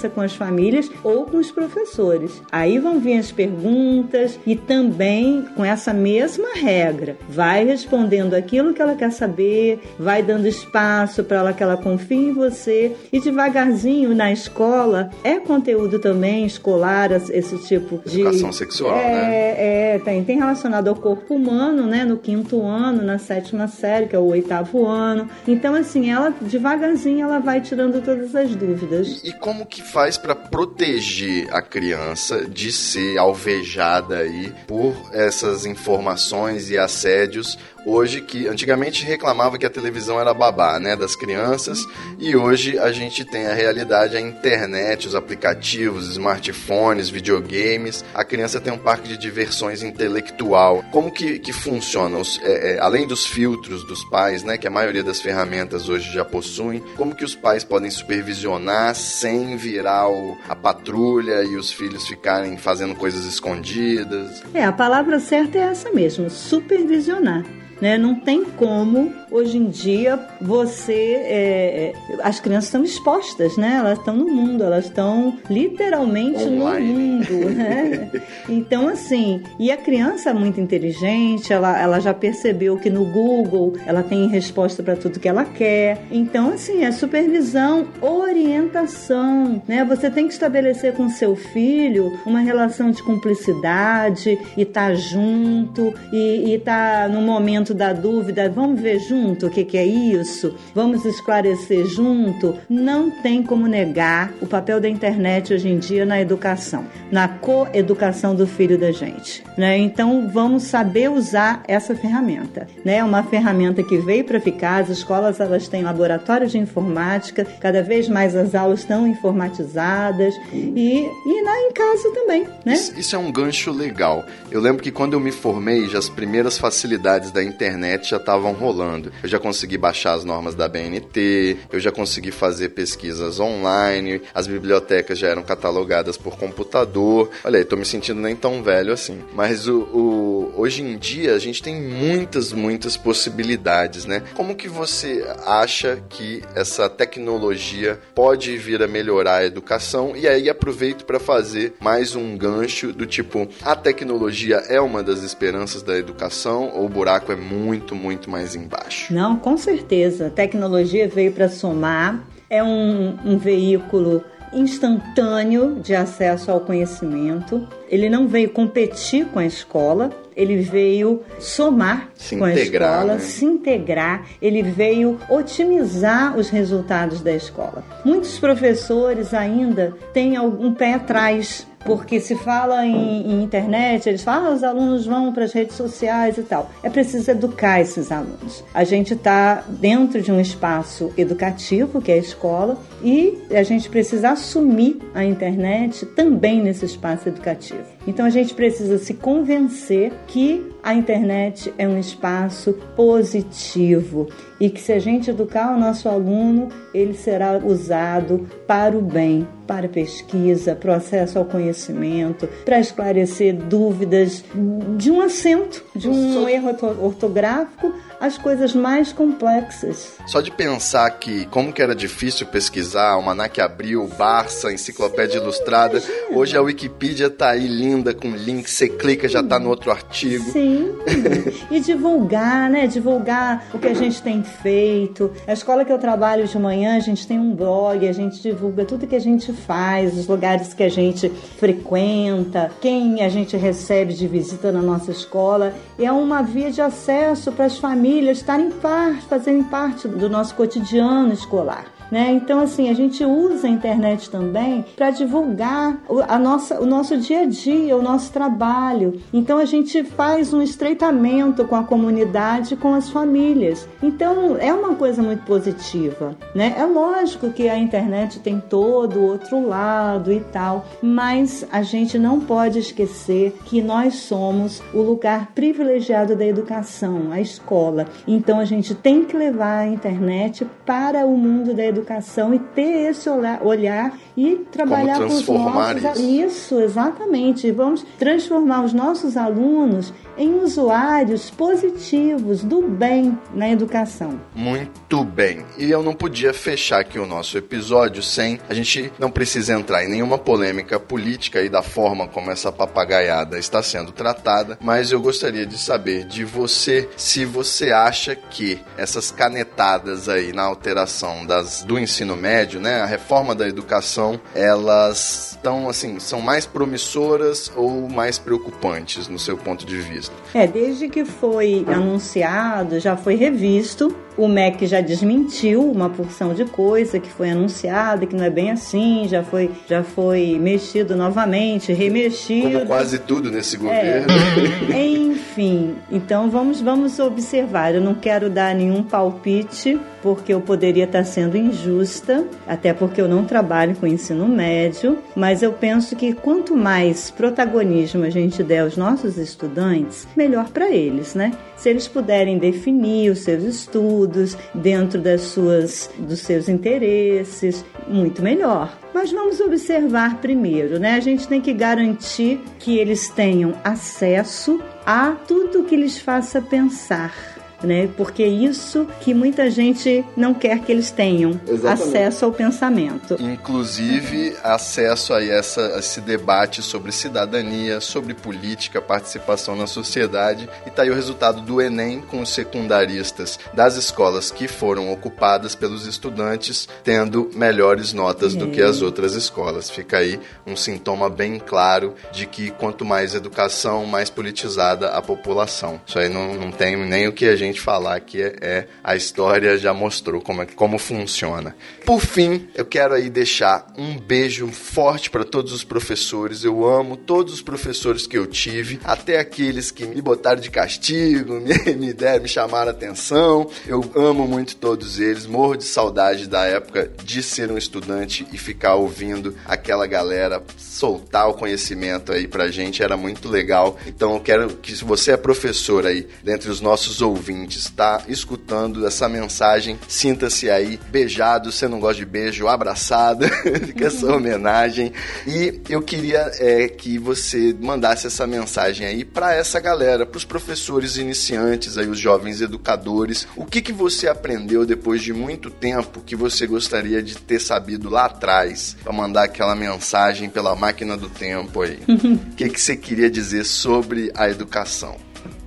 com as famílias ou com os professores. Aí vão vir as perguntas e também com essa mesma regra. Vai respondendo aquilo que ela quer saber, vai dando espaço para ela que ela confie em você e devagarzinho na escola é conteúdo também escolar esse tipo de educação sexual, é, né? É, É, tem, tem relacionado ao corpo humano, né? No quinto ano, na sétima série, que é o oitavo ano. Então, assim, ela devagarzinho ela vai tirando todas as dúvidas. E como que faz para proteger a criança de ser alvejada aí por essas informações e assédios hoje que antigamente reclamava que a televisão era babá, né, das crianças, e hoje a gente tem a realidade, a internet, os aplicativos, smartphones, videogames, a criança tem um parque de diversões intelectual. Como que, que funciona? Os, é, é, além dos filtros dos pais, né, que a maioria das ferramentas hoje já possuem, como que os pais podem supervisionar sem virar o, a patrulha e os filhos ficarem fazendo coisas escondidas? É, a palavra certa é essa mesmo, supervisionar. Né? Não tem como hoje em dia você é, é, as crianças estão expostas, né? Elas estão no mundo, elas estão literalmente Online. no mundo, né? Então assim, e a criança é muito inteligente, ela, ela já percebeu que no Google ela tem resposta para tudo que ela quer. Então assim, é supervisão, orientação, né? Você tem que estabelecer com seu filho uma relação de cumplicidade e estar tá junto e estar tá no momento momento da dúvida, vamos ver junto o que, que é isso? Vamos esclarecer junto? Não tem como negar o papel da internet hoje em dia na educação, na coeducação do filho da gente. Né? Então vamos saber usar essa ferramenta. Né? É uma ferramenta que veio para ficar, as escolas elas têm laboratórios de informática, cada vez mais as aulas estão informatizadas e, e lá em casa também. Né? Isso, isso é um gancho legal. Eu lembro que quando eu me formei, já as primeiras facilidades da internet internet já estavam rolando. Eu já consegui baixar as normas da BNT, eu já consegui fazer pesquisas online, as bibliotecas já eram catalogadas por computador. Olha aí, tô me sentindo nem tão velho assim. Mas o, o, hoje em dia a gente tem muitas, muitas possibilidades, né? Como que você acha que essa tecnologia pode vir a melhorar a educação? E aí aproveito para fazer mais um gancho do tipo, a tecnologia é uma das esperanças da educação ou o buraco é muito mais embaixo. Não, com certeza. A tecnologia veio para somar, é um, um veículo instantâneo de acesso ao conhecimento. Ele não veio competir com a escola, ele veio somar se com integrar, a escola, né? se integrar, ele veio otimizar os resultados da escola. Muitos professores ainda têm algum pé atrás porque se fala em, em, internet, eles falam, ah, os alunos vão para as redes sociais e tal. É preciso educar esses alunos. A gente está dentro de um espaço educativo, que é a escola, e a gente precisa assumir a internet também nesse espaço educativo. Então a gente precisa se convencer que a internet é um espaço positivo e que se a gente educar o nosso aluno, ele será usado para o bem, para pesquisa, processo ao conhecimento, para esclarecer dúvidas de um acento, de um erro ortográfico as coisas mais complexas. Só de pensar que como que era difícil pesquisar, o Manac Abril, Barça, Enciclopédia Ilustrada, Imagina. hoje a Wikipedia tá aí linda com link, você clica já tá no outro artigo. Sim. e divulgar, né? Divulgar o que a gente tem feito. A escola que eu trabalho de manhã, a gente tem um blog, a gente divulga tudo que a gente faz, os lugares que a gente frequenta, quem a gente recebe de visita na nossa escola. É uma via de acesso para as famílias famílias estarem parte, fazerem parte do nosso cotidiano escolar. Né? Então, assim, a gente usa a internet também para divulgar a nossa, o nosso dia a dia, o nosso trabalho. Então, a gente faz um estreitamento com a comunidade, com as famílias. Então, é uma coisa muito positiva. Né? É lógico que a internet tem todo o outro lado e tal, mas a gente não pode esquecer que nós somos o lugar privilegiado da educação, a escola. Então, a gente tem que levar a internet para o mundo da educação educação e ter esse olhar e trabalhar com os nossos isso? isso exatamente vamos transformar os nossos alunos em usuários positivos do bem na educação. Muito bem. E eu não podia fechar aqui o nosso episódio sem. A gente não precisa entrar em nenhuma polêmica política e da forma como essa papagaiada está sendo tratada, mas eu gostaria de saber de você se você acha que essas canetadas aí na alteração das, do ensino médio, né, a reforma da educação, elas estão assim, são mais promissoras ou mais preocupantes no seu ponto de vista? É, desde que foi anunciado, já foi revisto o MEC já desmentiu uma porção de coisa que foi anunciada, que não é bem assim, já foi, já foi mexido novamente, remexido. Como quase tudo nesse governo. É. Enfim, então vamos, vamos observar. Eu não quero dar nenhum palpite, porque eu poderia estar sendo injusta, até porque eu não trabalho com ensino médio, mas eu penso que quanto mais protagonismo a gente der aos nossos estudantes, melhor para eles, né? Se eles puderem definir os seus estudos, dentro das suas, dos seus interesses, muito melhor. Mas vamos observar primeiro, né? A gente tem que garantir que eles tenham acesso a tudo que lhes faça pensar né? Porque é isso que muita gente não quer que eles tenham Exatamente. acesso ao pensamento. Inclusive acesso a essa, esse debate sobre cidadania, sobre política, participação na sociedade. E tá aí o resultado do Enem com os secundaristas das escolas que foram ocupadas pelos estudantes tendo melhores notas é. do que as outras escolas. Fica aí um sintoma bem claro de que quanto mais educação, mais politizada a população. Isso aí não, não tem nem o que a gente gente falar que é, é, a história já mostrou como, é, como funciona. Por fim, eu quero aí deixar um beijo forte para todos os professores. Eu amo todos os professores que eu tive, até aqueles que me botaram de castigo, me, me deram, me chamaram atenção. Eu amo muito todos eles, morro de saudade da época de ser um estudante e ficar ouvindo aquela galera soltar o conhecimento aí pra gente, era muito legal. Então eu quero que se você é professor aí, dentre os nossos ouvintes, ouvinte está escutando essa mensagem, sinta-se aí beijado, se não gosta de beijo, abraçado, fica essa homenagem. E eu queria é, que você mandasse essa mensagem aí para essa galera, para os professores iniciantes, aí os jovens educadores. O que, que você aprendeu depois de muito tempo que você gostaria de ter sabido lá atrás para mandar aquela mensagem pela máquina do tempo aí? O que, que você queria dizer sobre a educação?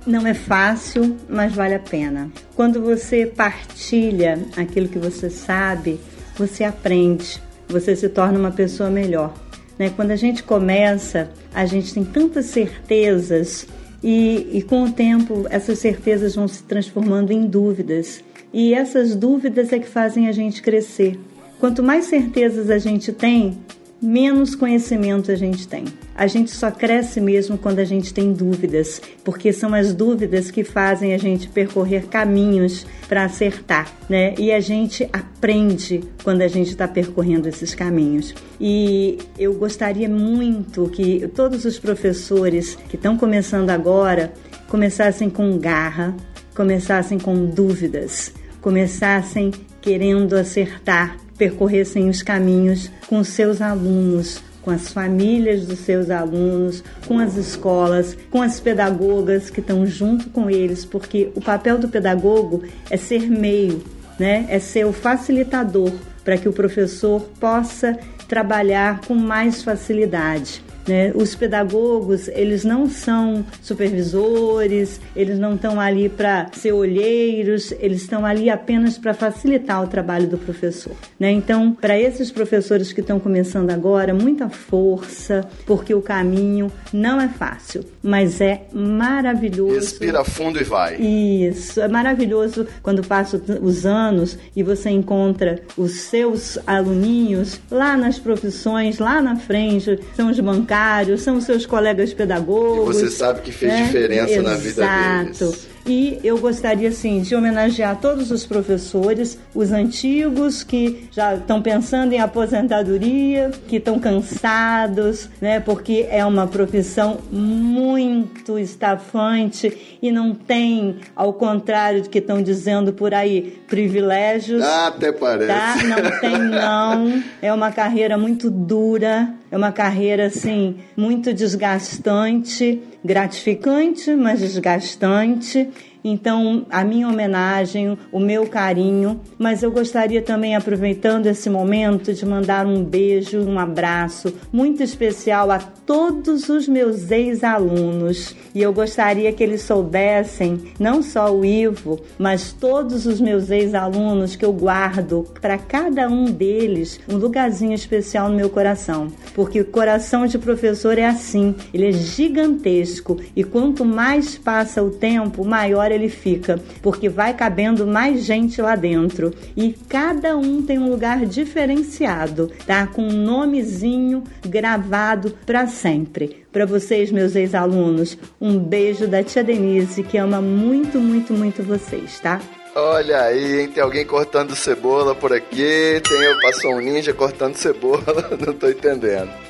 Não é fácil, mas vale a pena. Quando você partilha aquilo que você sabe, você aprende, você se torna uma pessoa melhor. Né? Quando a gente começa, a gente tem tantas certezas e, e com o tempo essas certezas vão se transformando em dúvidas. E essas dúvidas é que fazem a gente crescer. Quanto mais certezas a gente tem, menos conhecimento a gente tem. A gente só cresce mesmo quando a gente tem dúvidas, porque são as dúvidas que fazem a gente percorrer caminhos para acertar, né? E a gente aprende quando a gente está percorrendo esses caminhos. E eu gostaria muito que todos os professores que estão começando agora começassem com garra, começassem com dúvidas, começassem querendo acertar percorressem os caminhos com seus alunos, com as famílias dos seus alunos, com as escolas, com as pedagogas que estão junto com eles, porque o papel do pedagogo é ser meio, né? É ser o facilitador para que o professor possa trabalhar com mais facilidade. Né? Os pedagogos, eles não são supervisores, eles não estão ali para ser olheiros, eles estão ali apenas para facilitar o trabalho do professor. Né? Então, para esses professores que estão começando agora, muita força, porque o caminho não é fácil, mas é maravilhoso. Respira fundo e vai. Isso, é maravilhoso quando passa os anos e você encontra os seus aluninhos lá nas profissões, lá na frente, são os bancários são os seus colegas pedagogos. E você sabe que fez né? diferença Exato. na vida deles. Exato. E eu gostaria, assim, de homenagear todos os professores, os antigos que já estão pensando em aposentadoria, que estão cansados, né? Porque é uma profissão muito estafante e não tem, ao contrário do que estão dizendo por aí, privilégios. Ah, até parece. Tá? Não tem, não. É uma carreira muito dura, é uma carreira assim muito desgastante, gratificante, mas desgastante. Então, a minha homenagem, o meu carinho, mas eu gostaria também, aproveitando esse momento, de mandar um beijo, um abraço muito especial a todos os meus ex-alunos. E eu gostaria que eles soubessem, não só o Ivo, mas todos os meus ex-alunos que eu guardo para cada um deles um lugarzinho especial no meu coração. Porque o coração de professor é assim, ele é gigantesco e quanto mais passa o tempo, maior ele fica, porque vai cabendo mais gente lá dentro e cada um tem um lugar diferenciado, tá? Com um nomezinho gravado para sempre. Para vocês, meus ex-alunos, um beijo da tia Denise, que ama muito, muito, muito vocês, tá? Olha aí, hein? Tem alguém cortando cebola por aqui. Tem, passou um ninja cortando cebola. Não tô entendendo.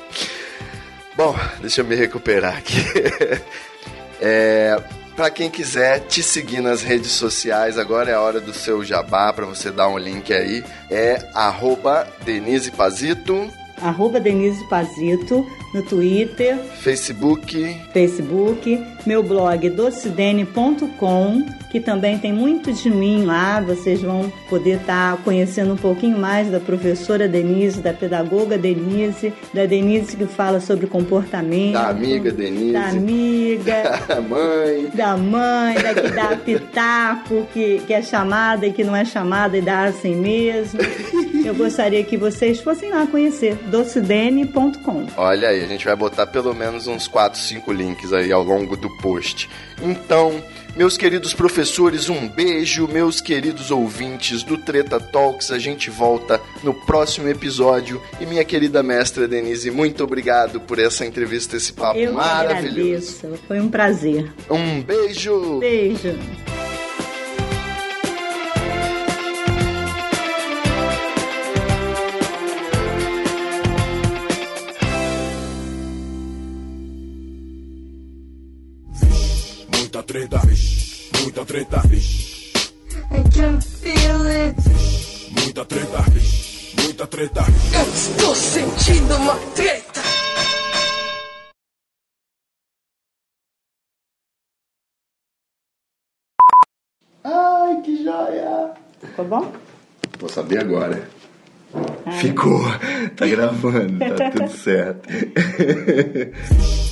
Bom, deixa eu me recuperar aqui. É, para quem quiser te seguir nas redes sociais, agora é a hora do seu jabá, para você dar um link aí. É arroba Denise Pazito. Arroba Denise Pazito no Twitter, Facebook, Facebook, meu blog docidene.com, que também tem muito de mim lá. Vocês vão poder estar tá conhecendo um pouquinho mais da professora Denise, da pedagoga Denise, da Denise que fala sobre comportamento, da amiga Denise, da amiga, da mãe, da mãe, da que dá pitaco, que, que é chamada e que não é chamada e dá assim mesmo. Eu gostaria que vocês fossem lá conhecer docidene.com. Olha aí, a gente vai botar pelo menos uns 4, 5 links aí ao longo do post. Então, meus queridos professores, um beijo, meus queridos ouvintes do Treta Talks. A gente volta no próximo episódio. E minha querida mestra Denise, muito obrigado por essa entrevista, esse papo Eu maravilhoso. Agradeço. Foi um prazer. Um beijo. Beijo. Treta, vixe, muita treta, vixe. I can feel it. Muita treta, muita treta. Eu estou sentindo uma treta. Ai, que joia. Ficou bom? Vou saber agora. Ficou. Tá gravando, tá tudo certo.